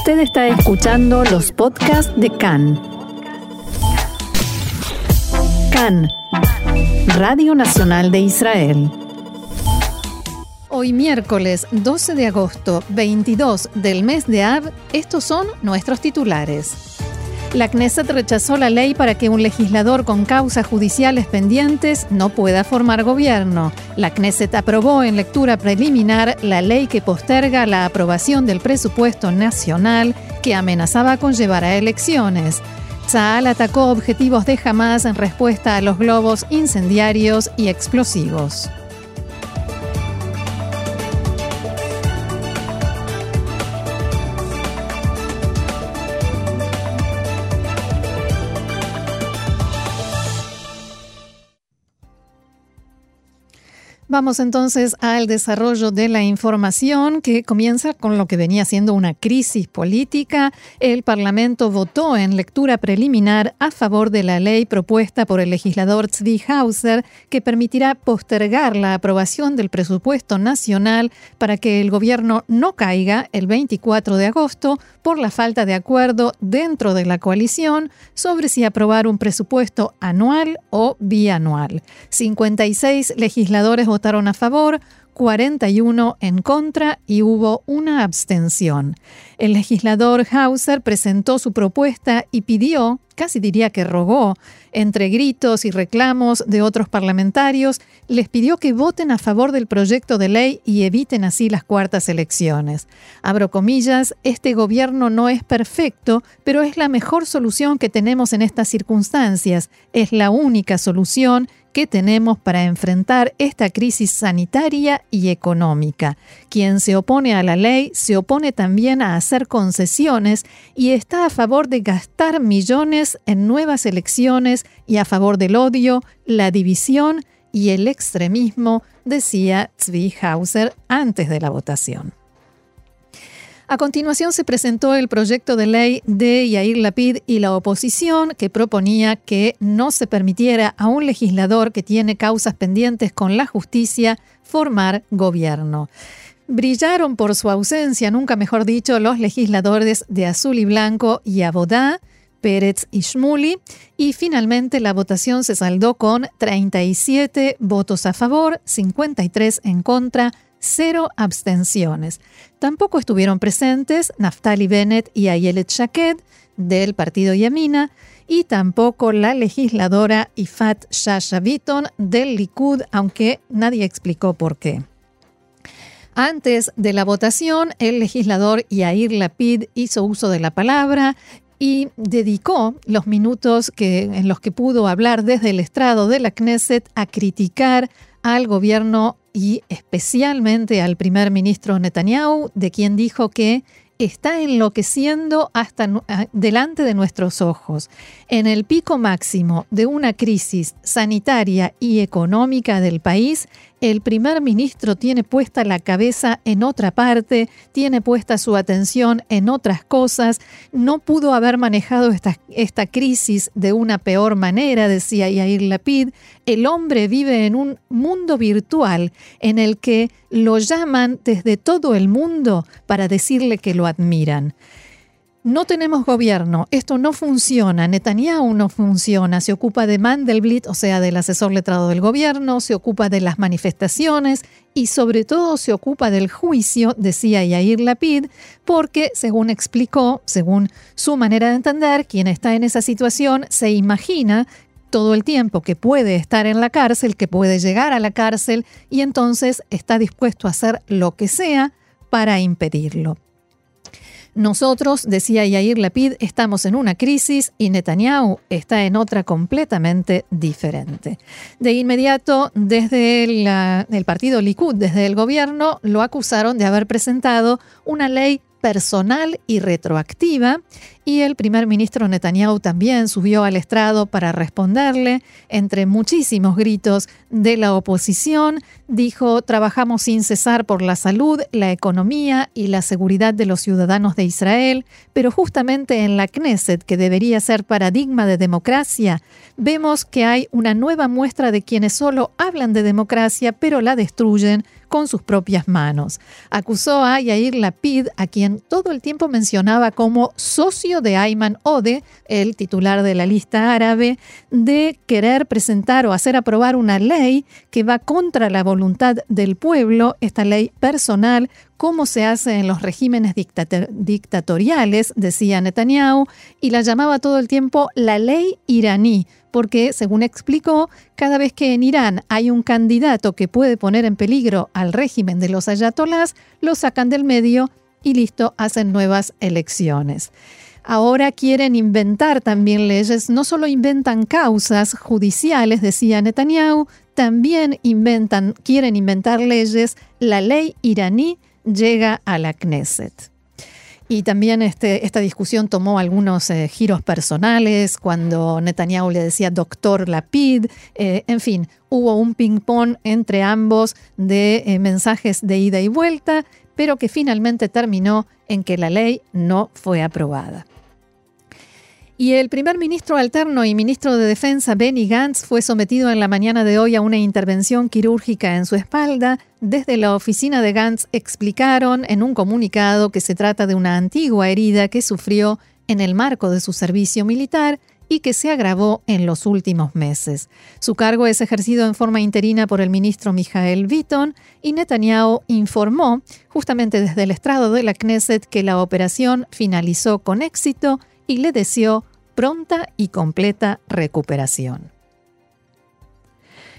Usted está escuchando los podcasts de CAN. CAN, Radio Nacional de Israel. Hoy miércoles 12 de agosto 22 del mes de Av, estos son nuestros titulares. La Knesset rechazó la ley para que un legislador con causas judiciales pendientes no pueda formar gobierno. La Knesset aprobó en lectura preliminar la ley que posterga la aprobación del presupuesto nacional que amenazaba con llevar a elecciones. Tzal atacó objetivos de Hamas en respuesta a los globos incendiarios y explosivos. Vamos entonces al desarrollo de la información que comienza con lo que venía siendo una crisis política. El Parlamento votó en lectura preliminar a favor de la ley propuesta por el legislador Tzvi Hauser que permitirá postergar la aprobación del presupuesto nacional para que el gobierno no caiga el 24 de agosto por la falta de acuerdo dentro de la coalición sobre si aprobar un presupuesto anual o bianual. 56 legisladores votaron votaron a favor, 41 en contra y hubo una abstención. El legislador Hauser presentó su propuesta y pidió, casi diría que rogó, entre gritos y reclamos de otros parlamentarios, les pidió que voten a favor del proyecto de ley y eviten así las cuartas elecciones. Abro comillas, este gobierno no es perfecto, pero es la mejor solución que tenemos en estas circunstancias. Es la única solución que tenemos para enfrentar esta crisis sanitaria y económica. Quien se opone a la ley se opone también a hacer concesiones y está a favor de gastar millones en nuevas elecciones y a favor del odio, la división y el extremismo, decía Zvi antes de la votación. A continuación se presentó el proyecto de ley de Yair Lapid y la oposición que proponía que no se permitiera a un legislador que tiene causas pendientes con la justicia formar gobierno. Brillaron por su ausencia, nunca mejor dicho, los legisladores de Azul y Blanco y Abodá, Pérez y Shmuli, y finalmente la votación se saldó con 37 votos a favor, 53 en contra, cero abstenciones. Tampoco estuvieron presentes Naftali Bennett y Ayelet Shaked del partido Yamina y tampoco la legisladora Ifat Shasha Bitton del Likud, aunque nadie explicó por qué. Antes de la votación, el legislador Yair Lapid hizo uso de la palabra y dedicó los minutos que, en los que pudo hablar desde el estrado de la Knesset a criticar al gobierno y especialmente al primer ministro Netanyahu, de quien dijo que está enloqueciendo hasta delante de nuestros ojos. En el pico máximo de una crisis sanitaria y económica del país, el primer ministro tiene puesta la cabeza en otra parte, tiene puesta su atención en otras cosas, no pudo haber manejado esta, crisis de una peor manera, decía Yair Lapid. El hombre vive en un mundo virtual en el que lo llaman desde todo el mundo para decirle que lo admiran. No tenemos gobierno, esto no funciona, Netanyahu no funciona, se ocupa de Mandelblit, o sea, del asesor letrado del gobierno, se ocupa de las manifestaciones y sobre todo se ocupa del juicio, decía Yair Lapid, porque, según explicó, según su manera de entender, quien está en esa situación se imagina todo el tiempo que puede estar en la cárcel, que puede llegar a la cárcel y entonces está dispuesto a hacer lo que sea para impedirlo. Nosotros, decía Yair Lapid, estamos en una crisis y Netanyahu está en otra completamente diferente. De inmediato, desde el partido Likud, desde el gobierno, lo acusaron de haber presentado una ley personal y retroactiva y el primer ministro Netanyahu también subió al estrado para responderle. Entre muchísimos gritos de la oposición, dijo, trabajamos sin cesar por la salud, la economía y la seguridad de los ciudadanos de Israel, pero justamente en la Knesset, que debería ser paradigma de democracia, vemos que hay una nueva muestra de quienes solo hablan de democracia, pero la destruyen con sus propias manos. Acusó a Yair Lapid, a quien todo el tiempo mencionaba como socio de Ayman Ode, el titular de la lista árabe, de querer presentar o hacer aprobar una ley que va contra la voluntad del pueblo, esta ley personal como se hace en los regímenes dictatoriales, decía Netanyahu, y la llamaba todo el tiempo la ley iraní, porque, según explicó, cada vez que en Irán hay un candidato que puede poner en peligro al régimen de los ayatolás, lo sacan del medio y listo, hacen nuevas elecciones. Ahora quieren inventar también leyes, no solo inventan causas judiciales, decía Netanyahu, también inventan, quieren inventar leyes, la ley iraní llega a la Knesset. Y también este, esta discusión tomó algunos eh, giros personales cuando Netanyahu le decía doctor Lapid. Eh, en fin, hubo un ping-pong entre ambos de eh, mensajes de ida y vuelta, pero que finalmente terminó en que la ley no fue aprobada. Y el primer ministro alterno y ministro de Defensa, Benny Gantz, fue sometido en la mañana de hoy a una intervención quirúrgica en su espalda. Desde la oficina de Gantz explicaron en un comunicado que se trata de una antigua herida que sufrió en el marco de su servicio militar y que se agravó en los últimos meses. Su cargo es ejercido en forma interina por el ministro Mijael Vitton y Netanyahu informó justamente desde el estrado de la Knesset que la operación finalizó con éxito y le deseó pronta y completa recuperación.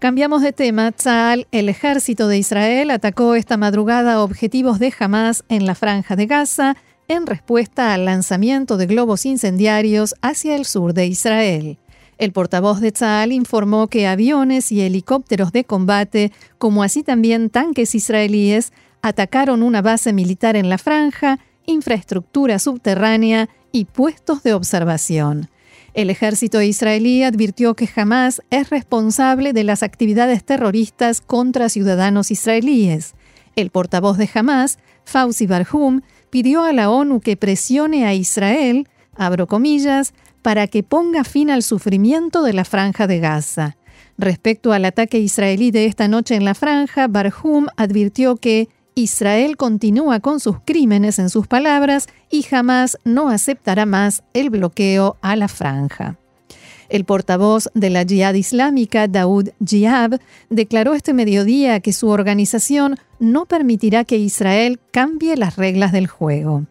Cambiamos de tema. Tzal, el ejército de Israel, atacó esta madrugada objetivos de Hamas en la franja de Gaza en respuesta al lanzamiento de globos incendiarios hacia el sur de Israel. El portavoz de Tzal informó que aviones y helicópteros de combate, como así también tanques israelíes, atacaron una base militar en la franja, infraestructura subterránea y puestos de observación. El ejército israelí advirtió que jamás es responsable de las actividades terroristas contra ciudadanos israelíes. El portavoz de Hamas, Fauzi Barhum, pidió a la ONU que presione a Israel, abro comillas, para que ponga fin al sufrimiento de la franja de Gaza. Respecto al ataque israelí de esta noche en la franja, Barhum advirtió que Israel continúa con sus crímenes en sus palabras y jamás no aceptará más el bloqueo a la franja. El portavoz de la Jihad Islámica, Daoud Jihab, declaró este mediodía que su organización no permitirá que Israel cambie las reglas del juego.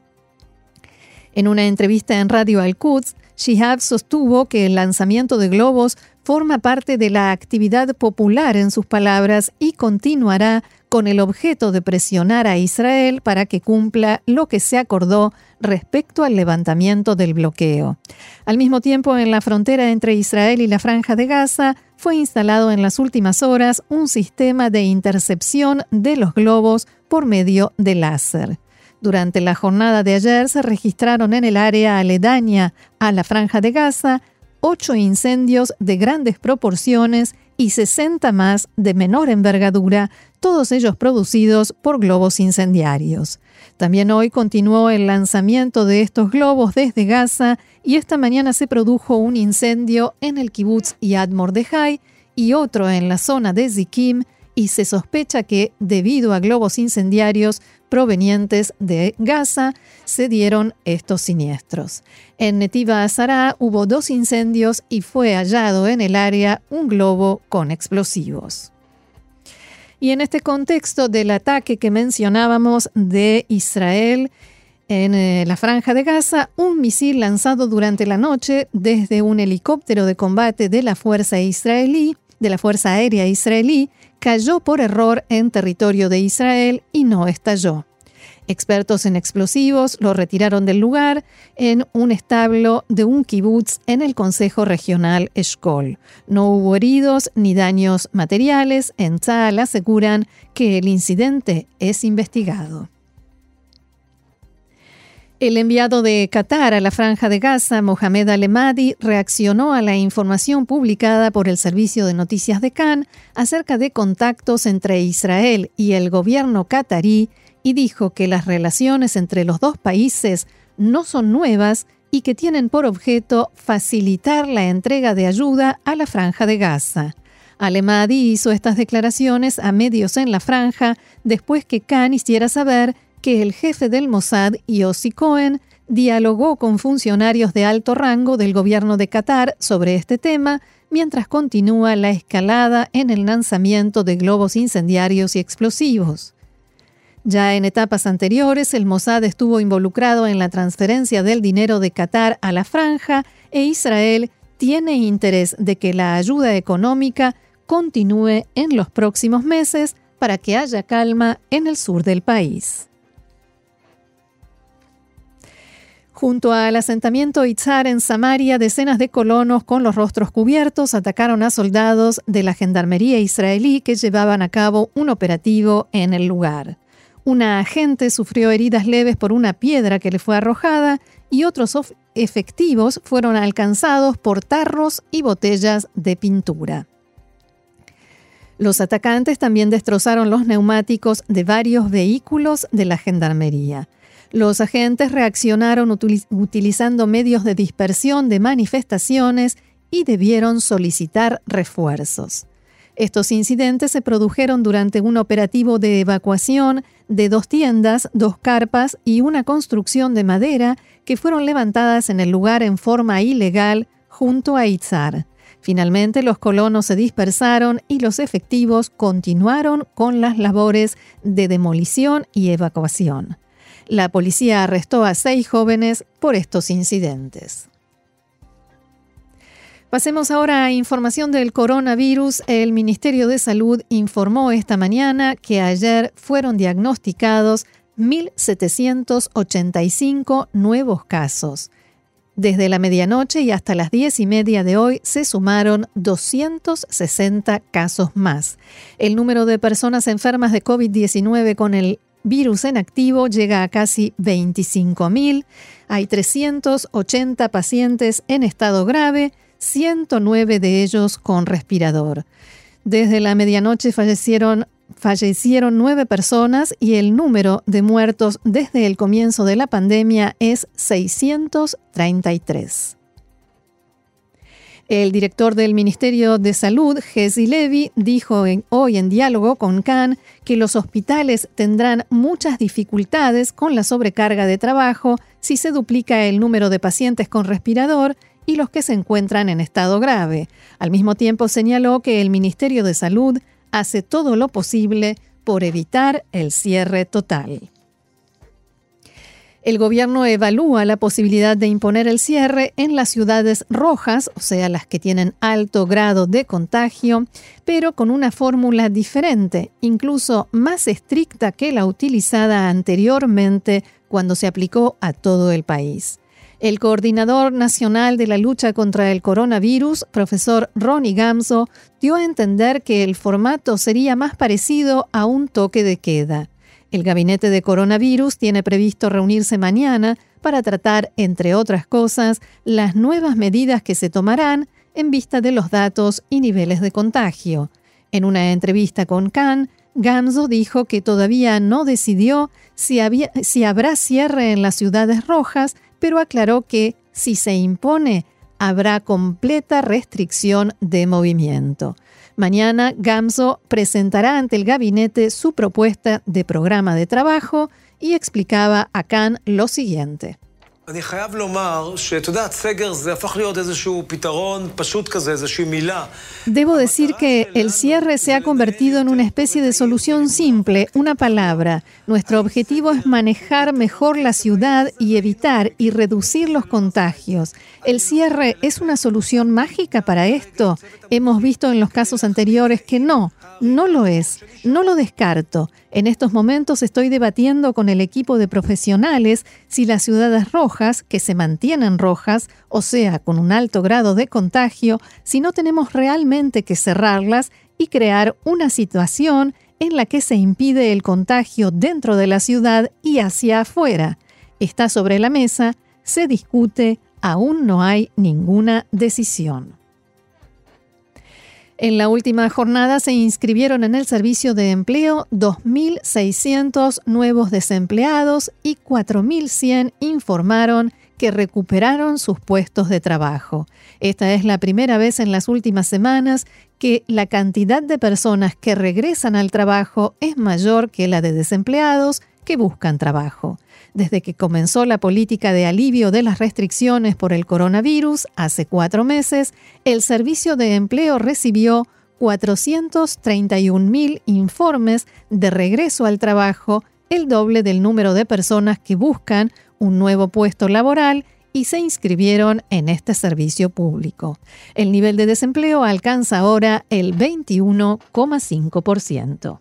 En una entrevista en Radio Al-Quds, Shihab sostuvo que el lanzamiento de globos forma parte de la actividad popular en sus palabras y continuará con el objeto de presionar a Israel para que cumpla lo que se acordó respecto al levantamiento del bloqueo. Al mismo tiempo, en la frontera entre Israel y la franja de Gaza, fue instalado en las últimas horas un sistema de intercepción de los globos por medio de láser. Durante la jornada de ayer se registraron en el área aledaña a la franja de Gaza ocho incendios de grandes proporciones y 60 más de menor envergadura, todos ellos producidos por globos incendiarios. También hoy continuó el lanzamiento de estos globos desde Gaza y esta mañana se produjo un incendio en el kibutz Yad Mordejai y otro en la zona de Zikim y se sospecha que, debido a globos incendiarios provenientes de Gaza, se dieron estos siniestros. En Netiva Azara hubo dos incendios y fue hallado en el área un globo con explosivos. Y en este contexto del ataque que mencionábamos de Israel en eh, la franja de Gaza, un misil lanzado durante la noche desde un helicóptero de combate de la Fuerza Israelí, de la Fuerza Aérea Israelí, cayó por error en territorio de Israel y no estalló. Expertos en explosivos lo retiraron del lugar en un establo de un kibutz en el Consejo Regional Eshkol. No hubo heridos ni daños materiales. En Tzal aseguran que el incidente es investigado. El enviado de Qatar a la franja de Gaza, Mohamed Alemadi, reaccionó a la información publicada por el servicio de noticias de Cannes acerca de contactos entre Israel y el gobierno qatarí y dijo que las relaciones entre los dos países no son nuevas y que tienen por objeto facilitar la entrega de ayuda a la franja de Gaza. Alemadi hizo estas declaraciones a medios en la franja después que Khan hiciera saber que el jefe del Mossad, Yossi Cohen, dialogó con funcionarios de alto rango del gobierno de Qatar sobre este tema, mientras continúa la escalada en el lanzamiento de globos incendiarios y explosivos. Ya en etapas anteriores, el Mossad estuvo involucrado en la transferencia del dinero de Qatar a la franja e Israel tiene interés de que la ayuda económica continúe en los próximos meses para que haya calma en el sur del país. Junto al asentamiento Itzar en Samaria, decenas de colonos con los rostros cubiertos atacaron a soldados de la gendarmería israelí que llevaban a cabo un operativo en el lugar. Una agente sufrió heridas leves por una piedra que le fue arrojada y otros efectivos fueron alcanzados por tarros y botellas de pintura. Los atacantes también destrozaron los neumáticos de varios vehículos de la gendarmería. Los agentes reaccionaron utilizando medios de dispersión de manifestaciones y debieron solicitar refuerzos. Estos incidentes se produjeron durante un operativo de evacuación de dos tiendas, dos carpas y una construcción de madera que fueron levantadas en el lugar en forma ilegal junto a Itzar. Finalmente los colonos se dispersaron y los efectivos continuaron con las labores de demolición y evacuación. La policía arrestó a seis jóvenes por estos incidentes. Pasemos ahora a información del coronavirus. El Ministerio de Salud informó esta mañana que ayer fueron diagnosticados 1.785 nuevos casos. Desde la medianoche y hasta las diez y media de hoy se sumaron 260 casos más. El número de personas enfermas de COVID-19 con el virus en activo llega a casi 25.000. Hay 380 pacientes en estado grave, 109 de ellos con respirador. Desde la medianoche fallecieron, fallecieron nueve personas y el número de muertos desde el comienzo de la pandemia es 633. El director del Ministerio de Salud, Jesse Levy, dijo hoy en diálogo con Khan que los hospitales tendrán muchas dificultades con la sobrecarga de trabajo si se duplica el número de pacientes con respirador y los que se encuentran en estado grave. Al mismo tiempo señaló que el Ministerio de Salud hace todo lo posible por evitar el cierre total. El gobierno evalúa la posibilidad de imponer el cierre en las ciudades rojas, o sea, las que tienen alto grado de contagio, pero con una fórmula diferente, incluso más estricta que la utilizada anteriormente cuando se aplicó a todo el país. El coordinador nacional de la lucha contra el coronavirus, profesor Ronnie Gamso, dio a entender que el formato sería más parecido a un toque de queda. El gabinete de coronavirus tiene previsto reunirse mañana para tratar, entre otras cosas, las nuevas medidas que se tomarán en vista de los datos y niveles de contagio. En una entrevista con Khan, Gamzo dijo que todavía no decidió si, habrá cierre en las ciudades rojas, pero aclaró que si se impone, habrá completa restricción de movimiento. Mañana Gamso presentará ante el gabinete su propuesta de programa de trabajo y explicaba a Khan lo siguiente. Debo decir que el cierre se ha convertido en una especie de solución simple, una palabra. Nuestro objetivo es manejar mejor la ciudad y evitar y reducir los contagios. ¿El cierre es una solución mágica para esto? Hemos visto en los casos anteriores que no, no lo es, no lo descarto. En estos momentos estoy debatiendo con el equipo de profesionales si las ciudades que se mantienen rojas, o sea, con un alto grado de contagio, si no tenemos realmente que cerrarlas y crear una situación en la que se impide el contagio dentro de la ciudad y hacia afuera. Está sobre la mesa, se discute, aún no hay ninguna decisión. En la última jornada se inscribieron en el servicio de empleo 2.600 nuevos desempleados y 4.100 informaron que recuperaron sus puestos de trabajo. Esta es la primera vez en las últimas semanas que la cantidad de personas que regresan al trabajo es mayor que la de desempleados que buscan trabajo. Desde que comenzó la política de alivio de las restricciones por el coronavirus hace cuatro meses, el Servicio de Empleo recibió 431.000 informes de regreso al trabajo, el doble del número de personas que buscan un nuevo puesto laboral y se inscribieron en este servicio público. El nivel de desempleo alcanza ahora el 21,5%.